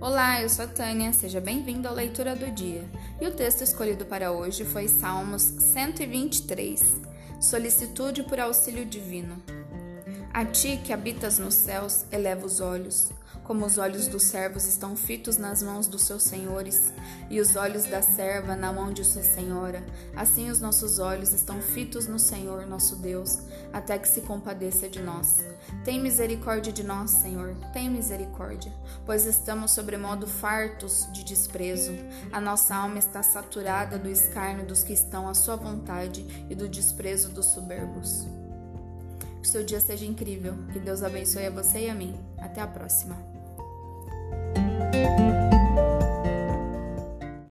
Olá, eu sou a Tânia, seja bem-vindo à leitura do dia. E o texto escolhido para hoje foi Salmos 123, Solicitude por auxílio divino. A ti que habitas nos céus, eleva os olhos como os olhos dos servos estão fitos nas mãos dos seus senhores, e os olhos da serva na mão de sua senhora, assim os nossos olhos estão fitos no Senhor nosso Deus, até que se compadeça de nós. Tem misericórdia de nós, Senhor, tem misericórdia, pois estamos sobremodo fartos de desprezo. A nossa alma está saturada do escárnio dos que estão à sua vontade e do desprezo dos soberbos. Que o seu dia seja incrível. Que Deus abençoe a você e a mim. Até a próxima.